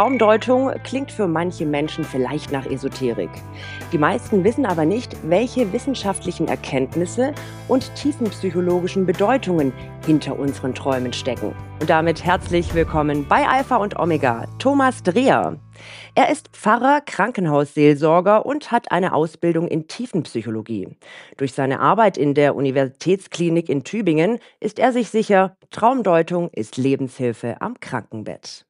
Traumdeutung klingt für manche Menschen vielleicht nach Esoterik. Die meisten wissen aber nicht, welche wissenschaftlichen Erkenntnisse und tiefenpsychologischen Bedeutungen hinter unseren Träumen stecken. Und damit herzlich willkommen bei Alpha und Omega, Thomas Dreher. Er ist Pfarrer, Krankenhausseelsorger und hat eine Ausbildung in Tiefenpsychologie. Durch seine Arbeit in der Universitätsklinik in Tübingen ist er sich sicher, Traumdeutung ist Lebenshilfe am Krankenbett.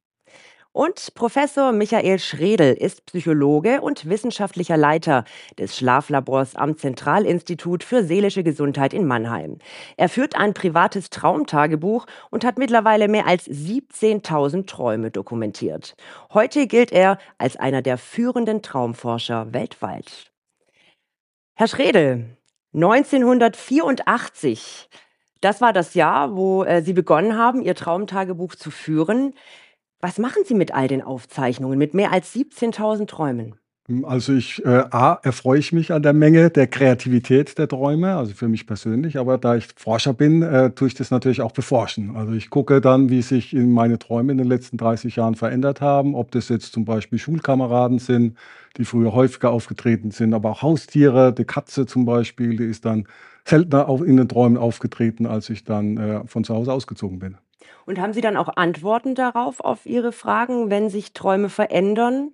Und Professor Michael Schredel ist Psychologe und wissenschaftlicher Leiter des Schlaflabors am Zentralinstitut für seelische Gesundheit in Mannheim. Er führt ein privates Traumtagebuch und hat mittlerweile mehr als 17.000 Träume dokumentiert. Heute gilt er als einer der führenden Traumforscher weltweit. Herr Schredel, 1984, das war das Jahr, wo äh, Sie begonnen haben, Ihr Traumtagebuch zu führen. Was machen Sie mit all den Aufzeichnungen, mit mehr als 17.000 Träumen? Hm, also ich, äh, A, erfreue ich mich an der Menge der Kreativität der Träume, also für mich persönlich, aber da ich Forscher bin, äh, tue ich das natürlich auch beforschen. Also ich gucke dann, wie sich in meine Träume in den letzten 30 Jahren verändert haben, ob das jetzt zum Beispiel Schulkameraden sind, die früher häufiger aufgetreten sind, aber auch Haustiere, die Katze zum Beispiel, die ist dann seltener in den Träumen aufgetreten, als ich dann äh, von zu Hause ausgezogen bin. Und haben Sie dann auch Antworten darauf, auf Ihre Fragen, wenn sich Träume verändern?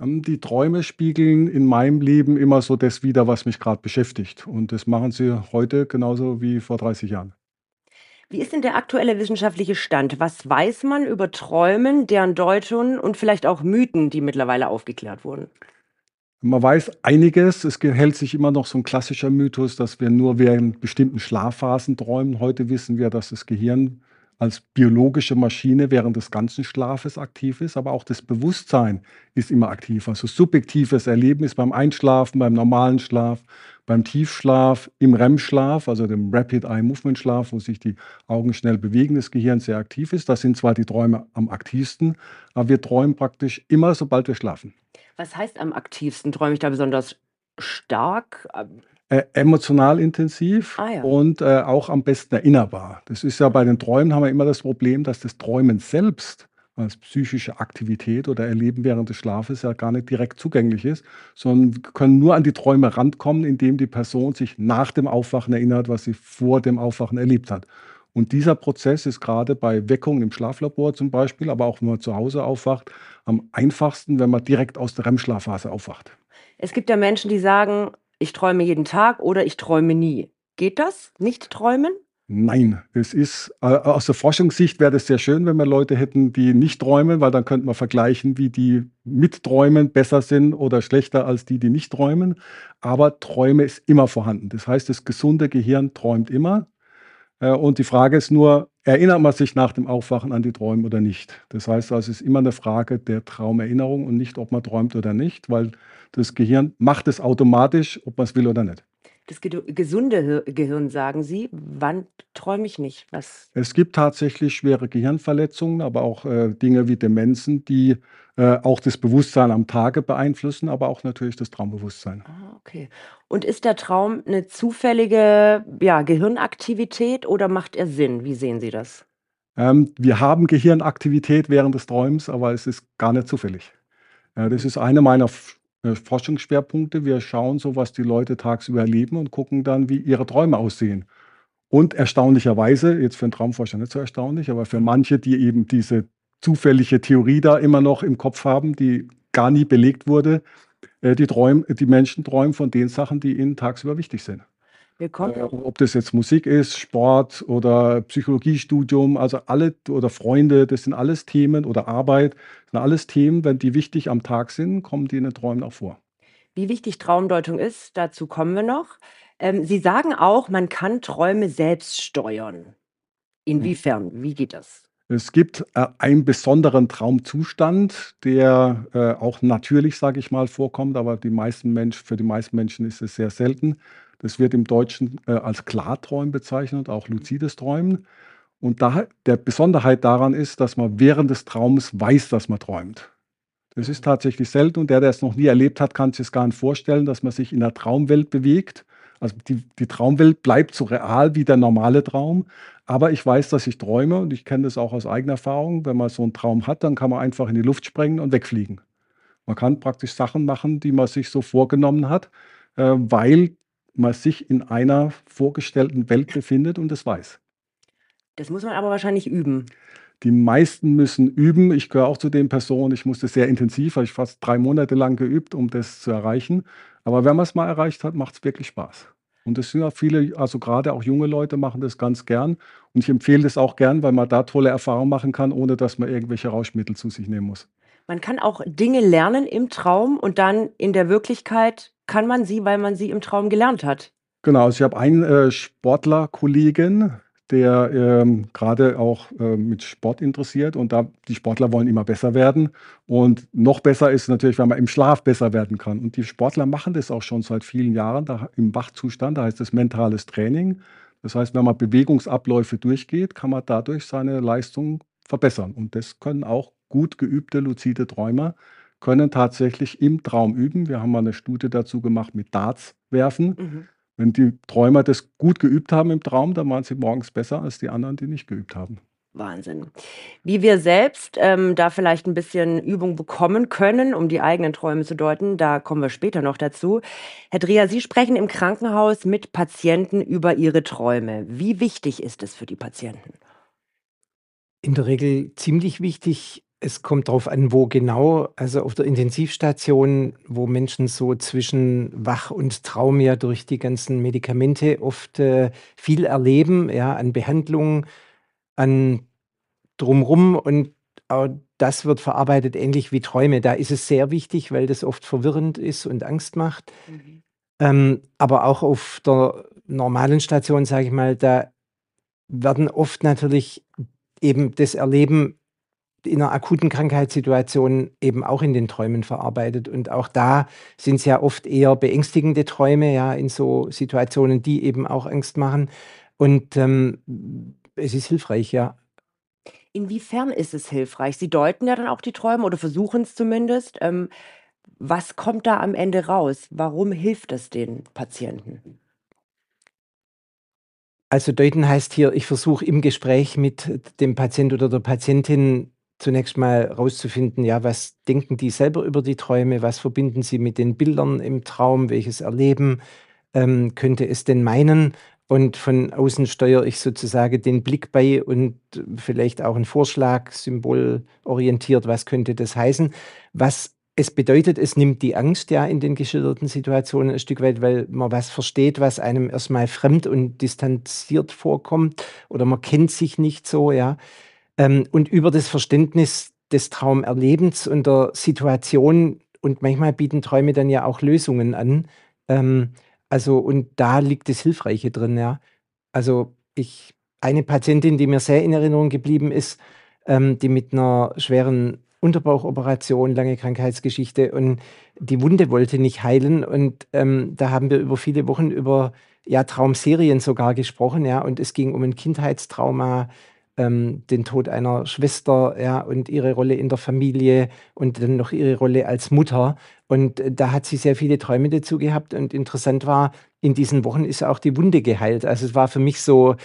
Ähm, die Träume spiegeln in meinem Leben immer so das wider, was mich gerade beschäftigt. Und das machen sie heute genauso wie vor 30 Jahren. Wie ist denn der aktuelle wissenschaftliche Stand? Was weiß man über Träumen, deren Deutungen und vielleicht auch Mythen, die mittlerweile aufgeklärt wurden? Man weiß einiges. Es hält sich immer noch so ein klassischer Mythos, dass wir nur während bestimmten Schlafphasen träumen. Heute wissen wir, dass das Gehirn als biologische Maschine während des ganzen Schlafes aktiv ist, aber auch das Bewusstsein ist immer aktiv. Also subjektives Erleben ist beim Einschlafen, beim normalen Schlaf, beim Tiefschlaf, im REM-Schlaf, also dem Rapid Eye Movement Schlaf, wo sich die Augen schnell bewegen, das Gehirn sehr aktiv ist. Da sind zwar die Träume am aktivsten, aber wir träumen praktisch immer, sobald wir schlafen. Was heißt am aktivsten? Träume ich da besonders stark? Äh, emotional intensiv Ah ja. und, äh, auch am besten erinnerbar. Das ist ja bei den Träumen haben wir immer das Problem, dass das Träumen selbst als psychische Aktivität oder Erleben während des Schlafes ja gar nicht direkt zugänglich ist, sondern wir können nur an die Träume rankommen, indem die Person sich nach dem Aufwachen erinnert, was sie vor dem Aufwachen erlebt hat. Und dieser Prozess ist gerade bei Weckungen im Schlaflabor zum Beispiel, aber auch wenn man zu Hause aufwacht, am einfachsten, wenn man direkt aus der REM-Schlafphase aufwacht. Es gibt ja Menschen, die sagen, ich träume jeden Tag oder ich träume nie. Geht das? Nicht träumen? Nein, es ist äh, aus der Forschungssicht wäre das sehr schön, wenn wir Leute hätten, die nicht träumen, weil dann könnte man vergleichen, wie die mit Träumen besser sind oder schlechter als die, die nicht träumen. Aber Träume ist immer vorhanden. Das heißt, das gesunde Gehirn träumt immer. Äh, und die Frage ist nur, erinnert man sich nach dem Aufwachen an die Träume oder nicht? Das heißt also, es ist immer eine Frage der Traumerinnerung und nicht, ob man träumt oder nicht, weil das Gehirn macht es automatisch, ob man es will oder nicht. Das ge gesunde Gehirn, sagen Sie. Wann träume ich nicht? Was? Es gibt tatsächlich schwere Gehirnverletzungen, aber auch äh, Dinge wie Demenzen, die äh, auch das Bewusstsein am Tage beeinflussen, aber auch natürlich das Traumbewusstsein. Ah, okay. Und ist der Traum eine zufällige, ja, Gehirnaktivität oder macht er Sinn? Wie sehen Sie das? Ähm, wir haben Gehirnaktivität während des Träums, aber es ist gar nicht zufällig. Äh, das ist eine meiner äh, Forschungsschwerpunkte. Wir schauen so, was die Leute tagsüber erleben und gucken dann, wie ihre Träume aussehen. Und erstaunlicherweise, jetzt für einen Traumforscher nicht so erstaunlich, aber für manche, die eben diese zufällige Theorie da immer noch im Kopf haben, die gar nie belegt wurde, äh, die, träumen, die Menschen träumen von den Sachen, die ihnen tagsüber wichtig sind. Äh, ob das jetzt Musik ist, Sport oder Psychologiestudium, also alle oder Freunde, das sind alles Themen oder Arbeit, sind alles Themen, wenn die wichtig am Tag sind, kommen die in den Träumen auch vor. Wie wichtig Traumdeutung ist, dazu kommen wir noch. Ähm, Sie sagen auch, man kann Träume selbst steuern. Inwiefern? Wie geht das? Es gibt, äh, einen besonderen Traumzustand, der, äh, auch natürlich, sage ich mal, vorkommt, aber die meisten Mensch für die meisten Menschen ist es sehr selten. Das wird im Deutschen, äh, als Klarträumen bezeichnet, auch luzides Träumen. Und da der Besonderheit daran ist, dass man während des Traums weiß, dass man träumt. Das ist tatsächlich selten und der, der es noch nie erlebt hat, kann sich es gar nicht vorstellen, dass man sich in der Traumwelt bewegt, Also die, die Traumwelt bleibt so real wie der normale Traum. Aber ich weiß, dass ich träume und ich kenne das auch aus eigener Erfahrung. Wenn man so einen Traum hat, dann kann man einfach in die Luft sprengen und wegfliegen. Man kann praktisch Sachen machen, die man sich so vorgenommen hat, äh, weil man sich in einer vorgestellten Welt befindet und es weiß. Das muss man aber wahrscheinlich üben. Die meisten müssen üben. Ich gehöre auch zu den Personen, ich musste sehr intensiv, habe ich fast drei Monate lang geübt, um das zu erreichen. Aber wenn man es mal erreicht hat, macht es wirklich Spaß. Und das sind ja viele, also gerade auch junge Leute machen das ganz gern. Und ich empfehle das auch gern, weil man da tolle Erfahrungen machen kann, ohne dass man irgendwelche Rauschmittel zu sich nehmen muss. Man kann auch Dinge lernen im Traum und dann in der Wirklichkeit kann man sie, weil man sie im Traum gelernt hat. Genau, also ich habe einen äh, Sportler-Kollegen, der ähm, gerade auch äh, mit Sport interessiert und da die Sportler wollen immer besser werden und noch besser ist natürlich, wenn man im Schlaf besser werden kann und die Sportler machen das auch schon seit vielen Jahren da, im Wachzustand, da heißt es mentales Training. Das heißt, wenn man Bewegungsabläufe durchgeht, kann man dadurch seine Leistung verbessern und das können auch gut geübte luzide Träumer können tatsächlich im Traum üben. Wir haben mal eine Studie dazu gemacht mit Darts werfen. Mhm. Wenn die Träumer das gut geübt haben im Traum, dann waren sie morgens besser als die anderen, die nicht geübt haben. Wahnsinn. Wie wir selbst ähm, da vielleicht ein bisschen Übung bekommen können, um die eigenen Träume zu deuten, da kommen wir später noch dazu. Herr Dreher, Sie sprechen im Krankenhaus mit Patienten über ihre Träume. Wie wichtig ist es für die Patienten? In der Regel ziemlich wichtig. Es kommt darauf an, wo genau. Also auf der Intensivstation, wo Menschen so zwischen Wach und Traum ja durch die ganzen Medikamente oft äh, viel erleben, ja, an Behandlungen, an drumrum und auch das wird verarbeitet ähnlich wie Träume. Da ist es sehr wichtig, weil das oft verwirrend ist und Angst macht. Mhm. Ähm, aber auch auf der normalen Station, sage ich mal, da werden oft natürlich eben das Erleben in einer akuten Krankheitssituation eben auch in den Träumen verarbeitet. Und auch da sind es ja oft eher beängstigende Träume, ja, in so Situationen, die eben auch Angst machen. Und ähm, es ist hilfreich, ja. Inwiefern ist es hilfreich? Sie deuten ja dann auch die Träume oder versuchen es zumindest. Ähm, was kommt da am Ende raus? Warum hilft es den Patienten? Also deuten heißt hier, ich versuche im Gespräch mit dem Patient oder der Patientin zunächst mal rauszufinden, ja, was denken die selber über die Träume, was verbinden sie mit den Bildern im Traum, welches Erleben ähm, könnte es denn meinen? Und von außen steuere ich sozusagen den Blick bei und vielleicht auch einen Vorschlag, symbolorientiert, was könnte das heißen. Was es bedeutet, es nimmt die Angst ja in den geschilderten Situationen ein Stück weit, weil man was versteht, was einem erstmal fremd und distanziert vorkommt oder man kennt sich nicht so, ja. Ähm, und über das Verständnis des Traumerlebens und der Situation und manchmal bieten Träume dann ja auch Lösungen an. Ähm, also, und da liegt das Hilfreiche drin, ja. Also, ich, eine Patientin, die mir sehr in Erinnerung geblieben ist, ähm, die mit einer schweren Unterbauchoperation, lange Krankheitsgeschichte und die Wunde wollte nicht heilen. Und ähm, da haben wir über viele Wochen über ja, Traumserien sogar gesprochen, ja, und es ging um ein Kindheitstrauma, ähm, den Tod einer Schwester, ja, und ihre Rolle in der Familie und dann noch ihre Rolle als Mutter. Und äh, da hat sie sehr viele Träume dazu gehabt. Und interessant war, in diesen Wochen ist auch die Wunde geheilt. Also es war für mich so,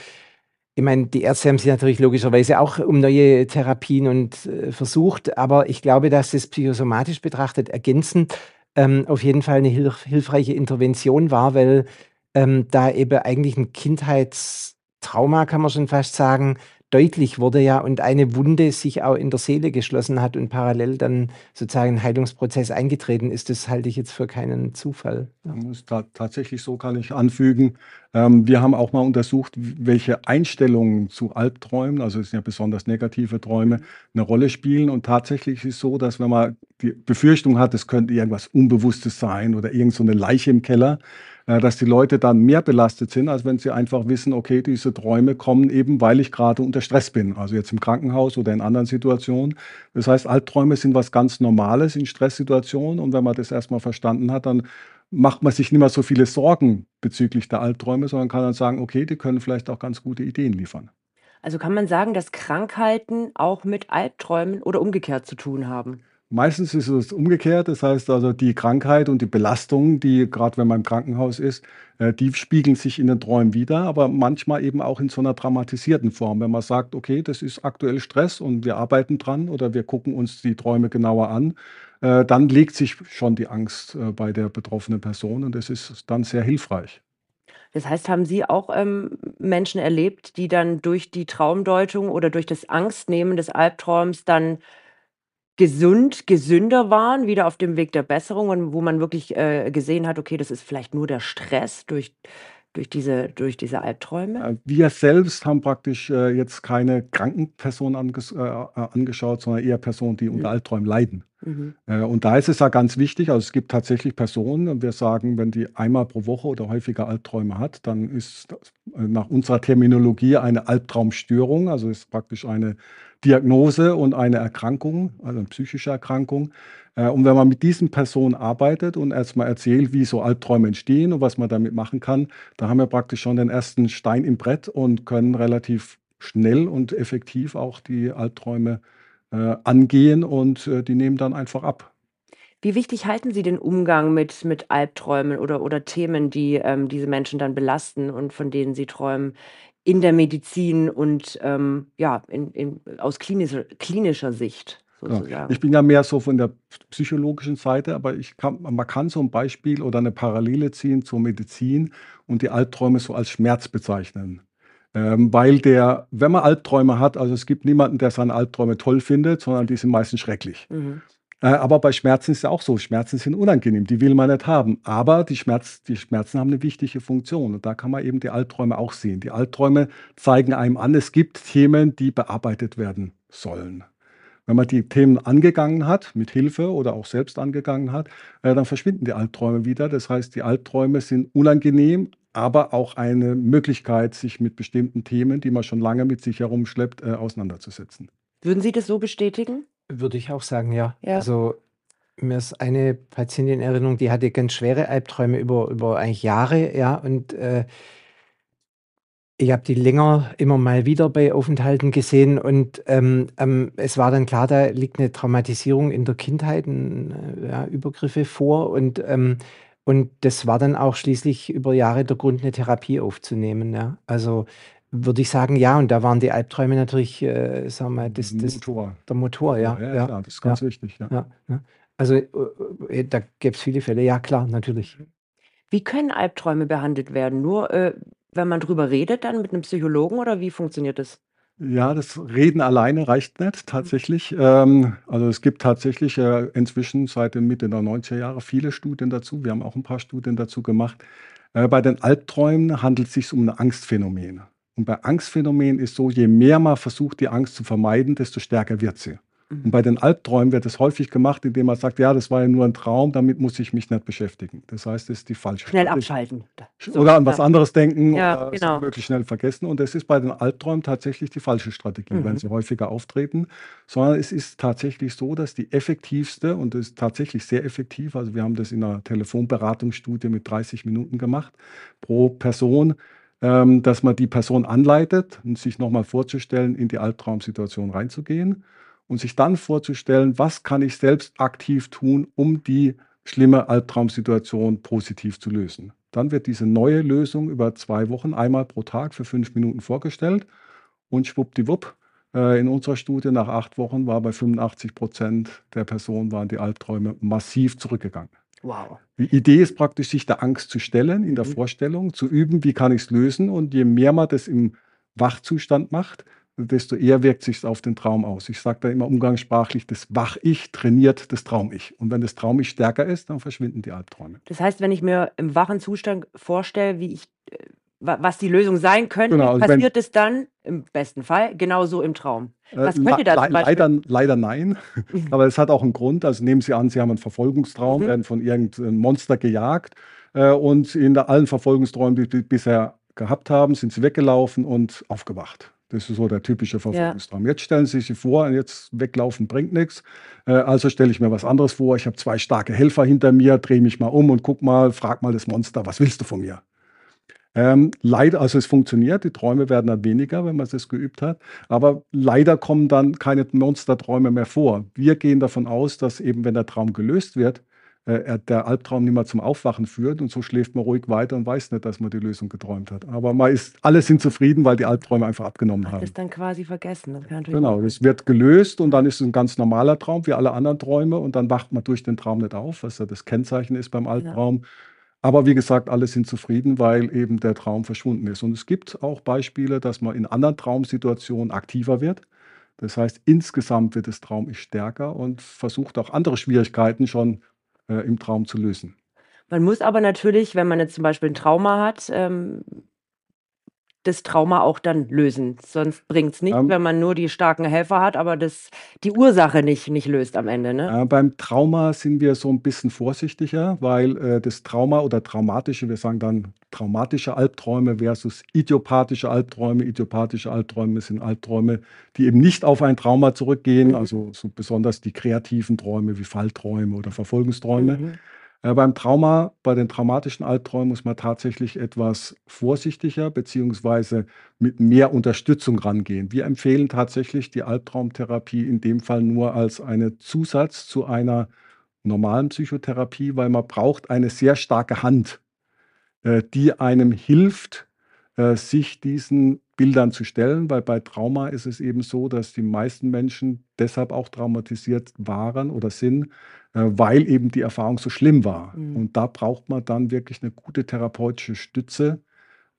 ich meine, die Ärzte haben sich natürlich logischerweise auch um neue Therapien und äh, versucht, aber ich glaube, dass es psychosomatisch betrachtet ergänzend ähm, auf jeden Fall eine hilf hilfreiche Intervention war, weil ähm, da eben eigentlich ein Kindheitstrauma, kann man schon fast sagen, deutlich wurde ja und eine Wunde sich auch in der Seele geschlossen hat und parallel dann sozusagen ein Heilungsprozess eingetreten ist, das halte ich jetzt für keinen Zufall. Ja. Ist tatsächlich so, kann ich anfügen. Ähm, wir haben auch mal untersucht, welche Einstellungen zu Albträumen, also es sind ja besonders negative Träume, eine Rolle spielen. Und tatsächlich ist es so, dass wenn man die Befürchtung hat, es könnte irgendwas Unbewusstes sein oder irgend so Leiche im Keller, dass die Leute dann mehr belastet sind, als wenn sie einfach wissen, okay, diese Träume kommen eben, weil ich gerade unter Stress bin, also jetzt im Krankenhaus oder in anderen Situationen. Das heißt, Albträume sind was ganz Normales in Stresssituationen und wenn man das erstmal verstanden hat, dann macht man sich nicht mehr so viele Sorgen bezüglich der Albträume, sondern kann dann sagen, okay, die können vielleicht auch ganz gute Ideen liefern. Also kann man sagen, dass Krankheiten auch mit Albträumen oder umgekehrt zu tun haben? Meistens ist es umgekehrt. Das heißt also, die Krankheit und die Belastung, die gerade wenn man im Krankenhaus ist, äh, die spiegeln sich in den Träumen wieder, aber manchmal eben auch in so einer dramatisierten Form. Wenn man sagt: „Okay, das ist aktuell Stress und wir arbeiten dran oder wir gucken uns die Träume genauer an“, äh, dann legt sich schon die Angst, äh, bei der betroffenen Person und das ist dann sehr hilfreich. Das heißt, haben Sie auch, ähm, Menschen erlebt, die dann durch die Traumdeutung oder durch das Angstnehmen des Albtraums dann gesund gesünder waren, wieder auf dem Weg der Besserung und wo man wirklich, äh, gesehen hat: „Okay, das ist vielleicht nur der Stress durch durch diese durch diese Albträume?“ Äh, wir selbst haben praktisch, äh, jetzt keine kranken Personen anges äh, äh, angeschaut, sondern eher Personen, die unter Mhm. Albträumen leiden. Mhm. Äh, und da ist es ja ganz wichtig also, es gibt tatsächlich Personen und wir sagen, wenn die einmal pro Woche oder häufiger Albträume hat, dann ist das, äh, nach unserer Terminologie eine Albtraumstörung. Also, ist praktisch eine Diagnose und eine Erkrankung, also 'ne psychische Erkrankung. Äh, und wenn man mit diesen Personen arbeitet und erst mal erzählt, wie so Albträume entstehen und was man damit machen kann, da haben wir praktisch schon den ersten Stein im Brett und können relativ schnell und effektiv auch die Albträume, äh, angehen und, äh, die nehmen dann einfach ab. Wie wichtig halten Sie den Umgang mit mit Albträumen oder oder Themen, die, ähm, diese Menschen dann belasten und von denen sie träumen, in der Medizin und, ähm, ja, in in aus klinischer klinischer Sicht Genau. Ich bin ja mehr so von der psychologischen Seite, aber ich kann man kann so 'n Beispiel oder 'ne Parallele ziehen zur Medizin und die Albträume so als Schmerz bezeichnen. Ähm, weil der wenn man Albträume hat also, es gibt niemanden, der seine Albträume toll findet, sondern die sind meistens schrecklich. Mhm. Äh, aber bei Schmerzen ist ja auch so, Schmerzen sind unangenehm, die will man nicht haben. Aber die Schmerz die Schmerzen haben 'ne wichtige Funktion und da kann man eben die Albträume auch sehen. Die Albträume zeigen einem an, es gibt Themen, die bearbeitet werden sollen. Wenn man die Themen angegangen hat, mit Hilfe oder auch selbst angegangen hat, äh, dann verschwinden die Albträume wieder. Das heißt, die Albträume sind unangenehm, aber auch eine Möglichkeit, sich mit bestimmten Themen, die man schon lange mit sich herumschleppt, äh, auseinanderzusetzen. Würden Sie das so bestätigen? Würde ich auch sagen, ja. Ja. Also, mir ist eine Patientin in Erinnerung, die hatte ganz schwere Albträume über über eigentlich Jahre, ja, und, äh ich habe die länger immer mal wieder bei Aufenthalten gesehen und, ähm, ähm, es war dann klar, da liegt 'ne Traumatisierung in der Kindheit, 'n äh, ja, Übergriffe vor und, ähm und das war dann auch schließlich über Jahre der Grund, 'ne Therapie aufzunehmen, ja. Also, würde ich sagen, ja, und da waren die Albträume natürlich, äh, sagen wir mal, das das Motor. der Motor, ja, Ja, ja, ja, klar, das ist ja, ganz wichtig, ja. ja, ne? Also, äh, äh, da gäbe es viele Fälle. Ja klar, natürlich. Wie können Albträume behandelt werden? Nur, äh, wenn man drüber redet dann mit 'nem Psychologen oder wie funktioniert das? Ja, das Reden alleine reicht nicht Mhm. tatsächlich. Ähm, also, es gibt tatsächlich, äh, inzwischen seit den Mitte der 90er Jahre viele Studien dazu. Wir haben auch 'n paar Studien dazu gemacht. Äh, bei den Albträumen handelt sich's um 'n Angstphänomen. Und bei Angstphänomen ist so, je mehr man versucht, die Angst zu vermeiden, desto stärker wird sie. Und Mhm. bei den Albträumen wird das häufig gemacht, indem man sagt: „Ja, das war ja nur 'n Traum, damit muss ich mich nicht beschäftigen.“ Das heißt, das ist die falsche Schnell Strategie. abschalten. So, oder an was anderes denken Ja, oder es genau. möglichst schnell vergessen. Und das ist bei den Albträumen tatsächlich die falsche Strategie, wenn Mhm. sie häufiger auftreten. Sondern es ist tatsächlich so, dass die effektivste und das ist tatsächlich sehr effektiv also, wir haben das in 'ner Telefonberatungsstudie mit 30 Minuten gemacht pro Person, ähm, dass man die Person anleitet und sich noch mal vorzustellen, in die Albtraumsituation reinzugehen und sich dann vorzustellen: „Was kann ich selbst aktiv tun, um die schlimme Albtraumsituation positiv zu lösen?“ Dann wird diese neue Lösung über 2 Wochen einmal pro Tag für 5 Minuten vorgestellt und schwuppdiwupp, äh, in unserer Studie nach 8 Wochen war bei 85 % der Personen waren die Albträume massiv zurückgegangen. Wow. Die Idee ist praktisch, sich der Angst zu stellen in der Mhm. Vorstellung, zu üben, wie kann ich's lösen? Und je mehr man das im Wachzustand macht, desto eher wirkt sich's auf den Traum aus. Ich sage da immer umgangssprachlich: „Das Wach-Ich trainiert das Traum-Ich.“ Und wenn das Traum-Ich stärker ist, dann verschwinden die Albträume. Das heißt, wenn ich mir im wachen Zustand vorstelle, wie ich äh, was die Lösung sein könnte, Genau, also passiert es dann im besten Fall genauso im Traum? Äh, Was könnte da zum Beispiel leider leider nein, aber es hat auch 'n Grund. Also, nehmen Sie an, Sie haben 'n Verfolgungstraum, Mhm. werden von irgend 'n Monster gejagt, äh, und in allen Verfolgungsträumen, die Sie bisher gehabt haben, sind Sie weggelaufen und aufgewacht. Das ist so der typische Ja. Verfolgungstraum. Jetzt stellen Sie sich vor, jetzt weglaufen bringt nix. Äh, also stelle ich mir was anderes vor. Ich habe 2 starke Helfer hinter mir, drehe mich mal um und gucke mal frage mal das Monster: „Was willst du von mir?“ Ähm, leider, also es funktioniert, die Träume werden dann weniger, wenn man es geübt hat, aber leider kommen dann keine Monsterträume mehr vor. Wir gehen davon aus, dass eben, wenn der Traum gelöst wird, äh, der Albtraum nicht mehr zum Aufwachen führt und so schläft man ruhig weiter und weiß nicht, dass man die Lösung geträumt hat. Aber man ist, alle sind zufrieden, weil die Albträume einfach abgenommen Hat haben. es dann quasi vergessen. Das Genau, es wird gelöst und dann ist es ein ganz normaler Traum wie alle anderen Träume und dann wacht man durch den Traum nicht auf, was ja das Kennzeichen ist beim Albtraum. Aber wie gesagt, alle sind zufrieden, weil eben der Traum verschwunden ist. Und es gibt auch Beispiele, dass man in anderen Traumsituationen aktiver wird. Das heißt, insgesamt wird das Traum stärker und versucht auch andere Schwierigkeiten schon äh, im Traum zu lösen. Man muss aber natürlich, wenn man jetzt zum Beispiel ein Trauma hat, ähm, das Trauma auch dann lösen. Sonst bringt es nichts, Ähm. wenn man nur die starken Helfer hat, aber das die Ursache nicht nicht löst am Ende, ne? Äh, beim Trauma sind wir so ein bisschen vorsichtiger, weil, äh, das Trauma oder traumatische wir sagen dann traumatische Albträume versus idiopathische Albträume. Idiopathische Albträume sind Albträume, die eben nicht auf ein Trauma zurückgehen, Mhm. also so besonders die kreativen Träume wie Fallträume oder Verfolgungsträume. Mhm. Äh, beim Trauma bei den traumatischen Albträumen muss man tatsächlich etwas vorsichtiger beziehungsweise mit mehr Unterstützung rangehen. Wir empfehlen tatsächlich die Albtraumtherapie in dem Fall nur als eine Zusatz zu einer normalen Psychotherapie, weil man braucht eine sehr starke Hand, äh, die einem hilft, äh, sich diesen Bildern zu stellen, weil bei Trauma ist es eben so, dass die meisten Menschen deshalb auch traumatisiert waren oder sind, äh, weil eben die Erfahrung so schlimm war. Mhm. Und da braucht man dann wirklich eine gute therapeutische Stütze,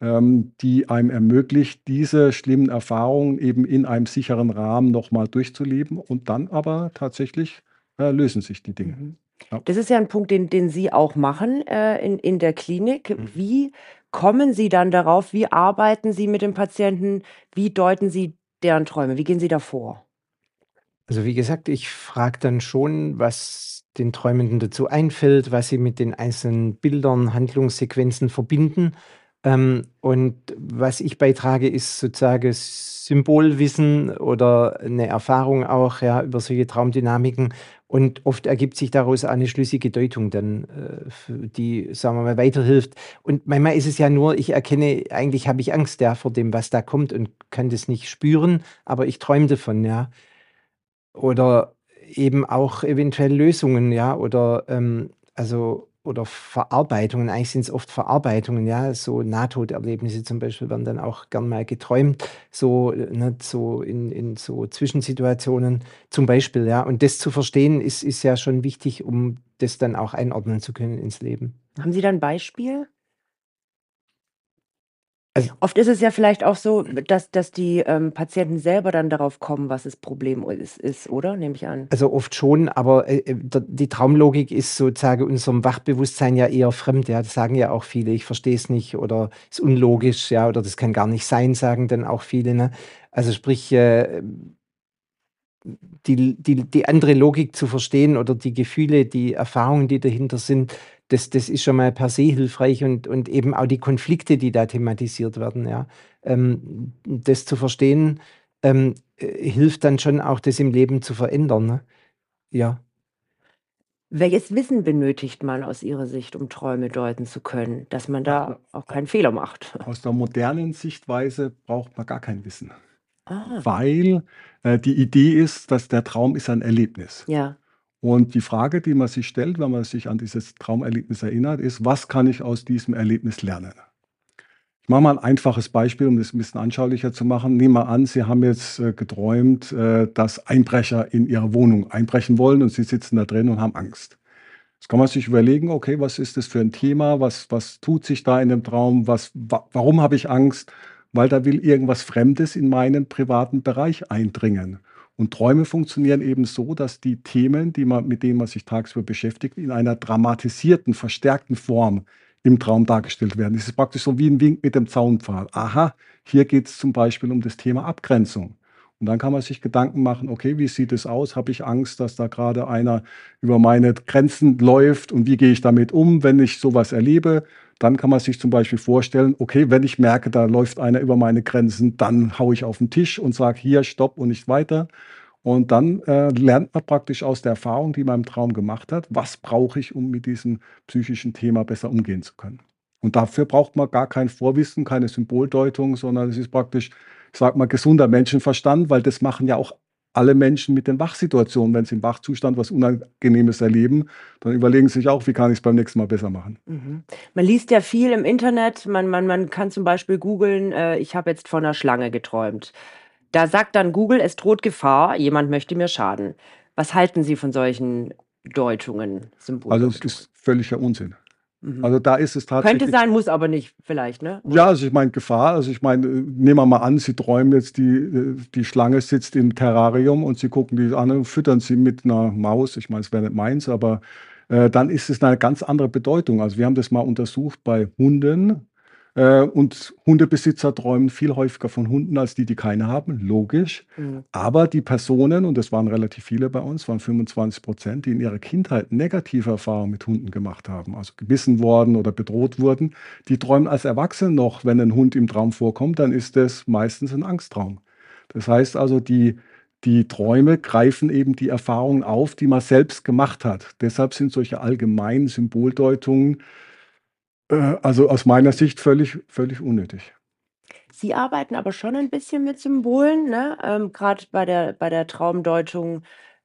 ähm, die einem ermöglicht, diese schlimmen Erfahrungen eben in einem sicheren Rahmen noch mal durchzuleben und dann aber tatsächlich, äh, lösen sich die Dinge. Mhm. Ja. Das ist ja ein Punkt, den den Sie auch machen, äh, in in der Klinik. Mhm. Wie kommen Sie dann darauf? Wie arbeiten Sie mit den Patienten? Wie deuten Sie deren Träume? Wie gehen Sie da vor? Also, wie gesagt, ich frage dann schon, was den Träumenden dazu einfällt, was sie mit den einzelnen Bildern, Handlungssequenzen verbinden. Ähm, und was ich beitrage, ist sozusagen Symbolwissen oder eine Erfahrung auch, ja, über solche Traumdynamiken. Und oft ergibt sich daraus auch 'ne schlüssige Deutung dann, äh, die, sagen wir mal, weiterhilft. Und manchmal ist es ja nur, ich erkenne eigentlich habe ich Angst, ja, vor dem, was da kommt und kann das nicht spüren, aber ich träume davon, ja. Oder eben auch eventuell Lösungen, ja, oder, ähm, also oder Verarbeitungen. Eigentlich sind es oft Verarbeitungen, ja, so Nahtoderlebnisse zum Beispiel werden dann auch gern mal geträumt, so, ne, so in in so Zwischensituationen zum Beispiel, ja. Und das zu verstehen, ist ist ja schon wichtig, um das dann auch einordnen zu können ins Leben. Haben Sie da 'n Beispiel? Also Oft ist es ja vielleicht auch so, dass dass die, ähm, Patienten selber dann darauf kommen, was das Problem ist ist, oder? Nehme ich an. Also, oft schon, aber, äh, äh, die Traumlogik ist sozusagen unserem Wachbewusstsein ja eher fremd, ja. Das sagen ja auch viele: „Ich verstehe es nicht“ oder „ist unlogisch“, ja, oder „das kann gar nicht sein“, sagen dann auch viele, ne? Also, sprich, äh, die die die andere Logik zu verstehen oder die Gefühle, die Erfahrungen, die dahinter sind, das das ist schon mal per se hilfreich und und eben auch die Konflikte, die da thematisiert werden, ja. Ähm, das zu verstehen, ähm, äh, hilft dann schon auch, das im Leben zu verändern, ne? Ja. Welches Wissen benötigt man aus Ihrer Sicht, um Träume deuten zu können, dass man da auch keinen Fehler macht? Aus der modernen Sichtweise braucht man gar kein Wissen. Ah. Weil, äh, die Idee ist, dass der Traum ist ein Erlebnis. Ja. Und die Frage, die man sich stellt, wenn man sich an dieses Traumerlebnis erinnert, ist: „Was kann ich aus diesem Erlebnis lernen?“ Ich mache mal ein einfaches Beispiel, um das 'n bisschen anschaulicher zu machen. Nehmen wir an, Sie haben jetzt, äh, geträumt, äh, dass Einbrecher in Ihre Wohnung einbrechen wollen und Sie sitzen da drin und haben Angst. Jetzt kann man sich überlegen: „Okay, was ist das für 'n Thema? Was was tut sich da in dem Traum? Was wa warum habe ich Angst?“ Weil da will irgendwas Fremdes in meinen privaten Bereich eindringen. Und Träume funktionieren eben so, dass die Themen, die man mit denen man sich tagsüber beschäftigt, in einer dramatisierten, verstärkten Form im Traum dargestellt werden. Das ist praktisch so wie 'n Wink mit dem Zaunpfahl. Aha, hier geht's zum Beispiel um das Thema Abgrenzung. Und dann kann man sich Gedanken machen: „Okay, wie sieht es aus? Habe ich Angst, dass da grade einer über meine Grenzen läuft und wie gehe ich damit um, wenn ich so was erlebe?“ Dann kann man sich zum Beispiel vorstellen: „Okay, wenn ich merke, da läuft einer über meine Grenzen, dann haue ich auf 'n Tisch und sage: ‚Hier, stopp und nicht weiter.‘“ Und dann, äh, lernt man praktisch aus der Erfahrung, die man im Traum gemacht hat: „Was brauche ich, um mit diesem psychischen Thema besser umgehen zu können?“ Und dafür braucht man gar kein Vorwissen, keine Symboldeutung, sondern es ist praktisch, ich sage mal, gesunder Menschenverstand, weil das machen ja auch alle Menschen mit den Wachsituationen. Wenn sie im Wachzustand was Unangenehmes erleben, dann überlegen sie sich auch, wie kann ich es beim nächsten Mal besser machen. Mhm. Man liest ja viel im Internet. Man, man, man kann zum Beispiel googeln, äh, ich habe jetzt von einer Schlange geträumt. Da sagt dann Google, es droht Gefahr, jemand möchte mir schaden. Was halten Sie von solchen Deutungen, Also es ist völliger Unsinn. Mhm. Also da ist es tatsächlich. Könnte sein, muss aber nicht, vielleicht, ne? Ja, also ich meine Gefahr. Also ich meine, nehmen wir mal an, Sie träumen jetzt, die, die Schlange sitzt im Terrarium und Sie gucken die an und füttern sie mit einer Maus. Ich meine, es wäre nicht meins, aber äh, dann ist es eine ganz andere Bedeutung. Also wir haben das mal untersucht bei Hunden. Äh, und Hundebesitzer träumen viel häufiger von Hunden als die, die keine haben, logisch. Mhm. Aber die Personen, und das waren relativ viele bei uns, waren 25 Prozent, die in ihrer Kindheit negative Erfahrungen mit Hunden gemacht haben, also gebissen worden oder bedroht wurden, die träumen als Erwachsene noch, wenn ein Hund im Traum vorkommt, dann ist das meistens ein Angsttraum. Das heißt also, die, die Träume greifen eben die Erfahrungen auf, die man selbst gemacht hat. Deshalb sind solche allgemeinen Symboldeutungen also aus meiner Sicht völlig, völlig unnötig. Sie arbeiten aber schon ein bisschen mit Symbolen, ne? Ähm, grad bei der bei der Traumdeutung,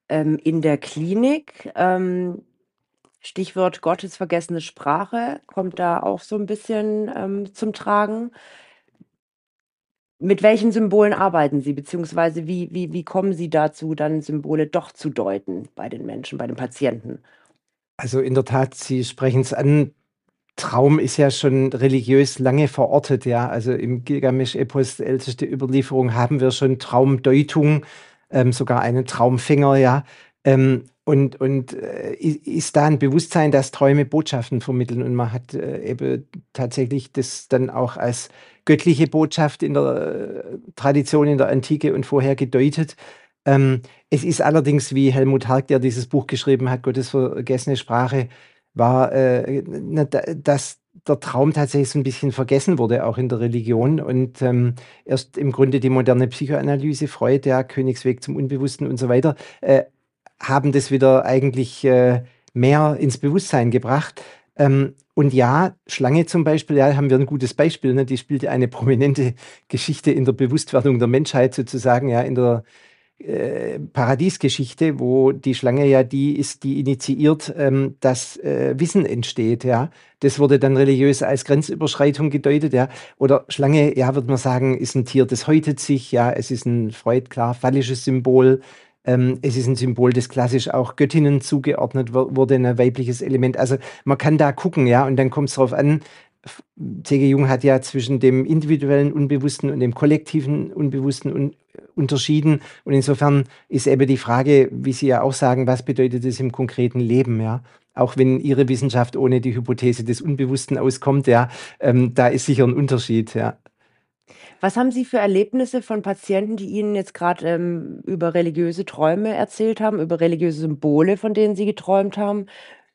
ähm, in der Klinik. Ähm, Stichwort gottesvergessene Sprache kommt da auch so ein bisschen, ähm, zum Tragen. Mit welchen Symbolen arbeiten Sie, beziehungsweise wie wie wie kommen Sie dazu, dann Symbole doch zu deuten bei den Menschen, bei den Patienten? Also, in der Tat, Sie sprechen es an, Traum ist ja schon religiös lange verortet, ja. Also im Gilgamesch-Epos, älteste Überlieferung, haben wir schon Traumdeutung, ähm, sogar einen Traumfänger, ja. Ähm, und und äh, ist da ein Bewusstsein, dass Träume Botschaften vermitteln und man hat äh, eben tatsächlich das dann auch als göttliche Botschaft in der äh, Tradition in der Antike und vorher gedeutet. Ähm, es ist allerdings, wie Helmut Hark, der dieses Buch geschrieben hat, Gottes vergessene Sprache, war, äh, dass der Traum tatsächlich so ein bisschen vergessen wurde, auch in der Religion. Und ähm, erst im Grunde die moderne Psychoanalyse, Freud, der Königsweg zum Unbewussten und so weiter, äh, haben das wieder eigentlich äh, mehr ins Bewusstsein gebracht. Ähm, und ja, Schlange zum Beispiel, ja, haben wir ein gutes Beispiel. Ne? Die spielte eine prominente Geschichte in der Bewusstwerdung der Menschheit sozusagen, ja, in der äh, Paradiesgeschichte, wo die Schlange ja die ist, die initiiert, ähm, dass äh, Wissen entsteht, ja. Das wurde dann religiös als Grenzüberschreitung gedeutet, ja. Oder Schlange, ja, würde man sagen, ist ein Tier, das häutet sich, ja. Es ist ein Freud, klar, phallisches Symbol. Ähm, es ist ein Symbol, das klassisch auch Göttinnen zugeordnet wurde, ein weibliches Element. Also man kann da gucken, ja, und dann kommt es darauf an, C.G. Jung hat ja zwischen dem individuellen Unbewussten und dem kollektiven Unbewussten un unterschieden. Und insofern ist eben die Frage, wie Sie ja auch sagen, was bedeutet es im konkreten Leben, ja? Auch wenn Ihre Wissenschaft ohne die Hypothese des Unbewussten auskommt, ja, ähm, da ist sicher ein Unterschied, ja. Was haben Sie für Erlebnisse von Patienten, die Ihnen jetzt gerade ähm, über religiöse Träume erzählt haben, über religiöse Symbole, von denen Sie geträumt haben?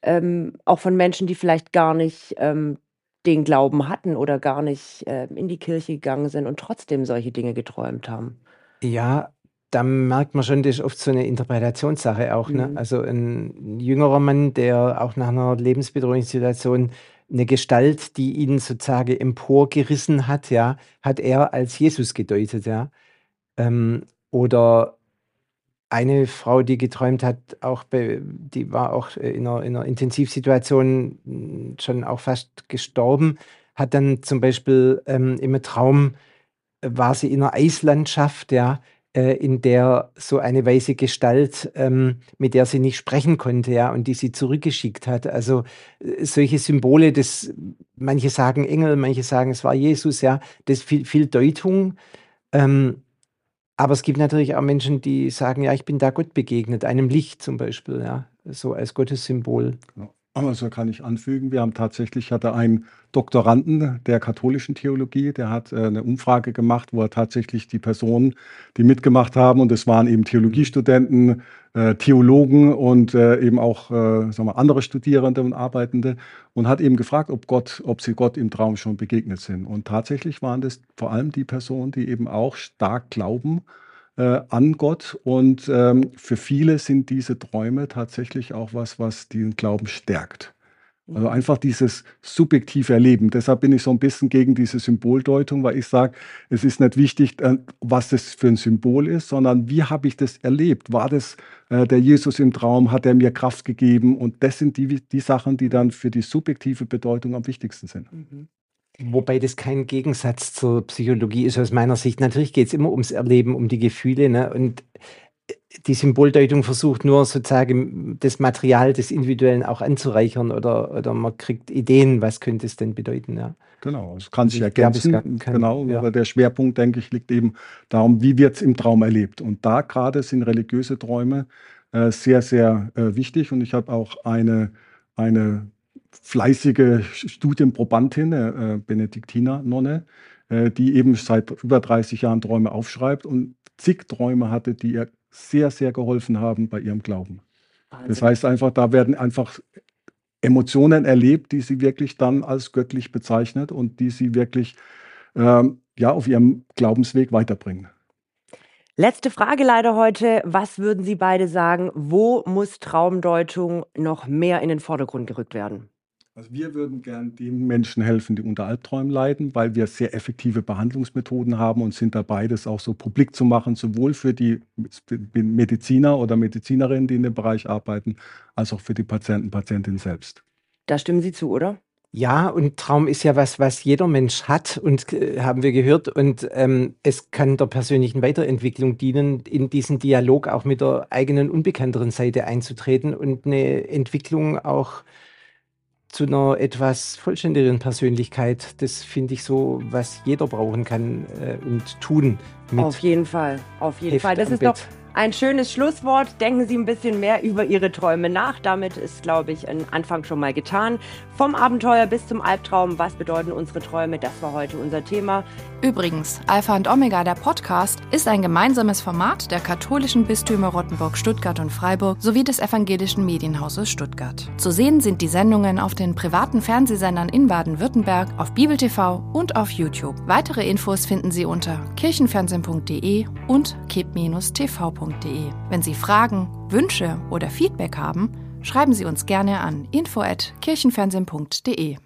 Ähm, auch von Menschen, die vielleicht gar nicht ähm, den Glauben hatten oder gar nicht äh, in die Kirche gegangen sind und trotzdem solche Dinge geträumt haben. Ja, da merkt man schon, das ist oft so eine Interpretationssache auch. Ne? Mhm. Also ein jüngerer Mann, der auch nach einer lebensbedrohlichen Situation eine Gestalt, die ihn sozusagen emporgerissen hat, ja, hat er als Jesus gedeutet, ja. Ähm, oder eine Frau, die geträumt hat, auch bei, die war auch in einer, in einer Intensivsituation hm, schon auch fast gestorben, hat dann zum Beispiel ähm, im Traum war sie in einer Eislandschaft, ja, äh, in der so eine weiße Gestalt, ähm, mit der sie nicht sprechen konnte, ja, und die sie zurückgeschickt hat. Also äh, solche Symbole, das manche sagen Engel, manche sagen, es war Jesus, ja, das viel, viel Deutung. Ähm, aber es gibt natürlich auch Menschen, die sagen, ja, ich bin da Gott begegnet, einem Licht zum Beispiel, ja, so als Gottessymbol. Genau. Also kann ich anfügen, wir haben tatsächlich, hatte einen Doktoranden der katholischen Theologie, der hat äh, eine Umfrage gemacht, wo er tatsächlich die Personen, die mitgemacht haben, und es waren eben Theologiestudenten, äh, Theologen und äh, eben auch sagen wir, andere Studierende und Arbeitende, und hat eben gefragt, ob Gott, ob sie Gott im Traum schon begegnet sind. Und tatsächlich waren das vor allem die Personen, die eben auch stark glauben äh, an Gott. Und ähm, für viele sind diese Träume tatsächlich auch was, was den Glauben stärkt. Also mhm. einfach dieses subjektive Erleben. Deshalb bin ich so ein bisschen gegen diese Symboldeutung, weil ich sage, es ist nicht wichtig, äh, was das für ein Symbol ist, sondern wie habe ich das erlebt? War das äh, der Jesus im Traum? Hat er mir Kraft gegeben? Und das sind die, die Sachen, die dann für die subjektive Bedeutung am wichtigsten sind. Mhm. Wobei das kein Gegensatz zur Psychologie ist aus meiner Sicht. Natürlich geht es immer ums Erleben, um die Gefühle. Ne? Und die Symboldeutung versucht nur sozusagen das Material des Individuellen auch anzureichern oder, oder man kriegt Ideen, was könnte es denn bedeuten. Ja. Genau, es kann sich ergänzen. Kann, genau, ja. aber der Schwerpunkt, denke ich, liegt eben darum, wie wird es im Traum erlebt. Und da gerade sind religiöse Träume äh, sehr, sehr äh, wichtig. Und ich habe auch eine, eine fleißige Studienprobandin, äh, Benediktiner-Nonne, äh, die eben seit über 30 Jahren Träume aufschreibt und zig Träume hatte, die ihr sehr, sehr geholfen haben bei ihrem Glauben. Also. Das heißt einfach, da werden einfach Emotionen erlebt, die sie wirklich dann als göttlich bezeichnet und die sie wirklich ähm, ja, auf ihrem Glaubensweg weiterbringen. Letzte Frage leider heute. Was würden Sie beide sagen? Wo muss Traumdeutung noch mehr in den Vordergrund gerückt werden? Also wir würden gern den Menschen helfen, die unter Albträumen leiden, weil wir sehr effektive Behandlungsmethoden haben und sind dabei, das auch so publik zu machen, sowohl für die Mediziner oder Medizinerinnen, die in dem Bereich arbeiten, als auch für die Patienten, Patientinnen selbst. Da stimmen Sie zu, oder? Ja, und Traum ist ja was, was jeder Mensch hat und äh, haben wir gehört. Und ähm, es kann der persönlichen Weiterentwicklung dienen, in diesen Dialog auch mit der eigenen unbekannteren Seite einzutreten und eine Entwicklung auch zu einer etwas vollständigeren Persönlichkeit. Das finde ich so, was jeder brauchen kann äh, und tun. auf jeden Fall, auf jeden Heft Fall. Das ist Bett. doch ein schönes Schlusswort. Denken Sie ein bisschen mehr über Ihre Träume nach. Damit ist, glaube ich, ein Anfang schon mal getan. Vom Abenteuer bis zum Albtraum. Was bedeuten unsere Träume? Das war heute unser Thema. Übrigens, Alpha und Omega, der Podcast, ist ein gemeinsames Format der katholischen Bistümer Rottenburg, Stuttgart und Freiburg sowie des evangelischen Medienhauses Stuttgart. Zu sehen sind die Sendungen auf den privaten Fernsehsendern in Baden-Württemberg, auf Bibel TV und auf YouTube. Weitere Infos finden Sie unter kirchenfernsehen.de und kip-tv.de kirchenfernsehen.de. Wenn Sie Fragen, Wünsche oder Feedback haben, schreiben Sie uns gerne an info@kirchenfernsehen.de.